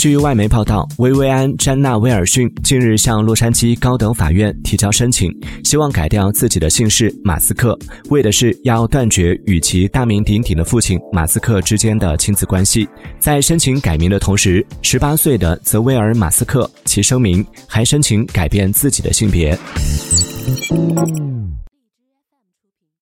据外媒报道薇薇安詹娜威尔逊近日向洛杉矶高等法院提交申请希望改掉自己的姓氏马斯克为的是要断绝与其大名鼎鼎的父亲马斯克之间的亲子关系。在申请改名的同时十八岁的泽威尔马斯克其声明还申请改变自己的性别。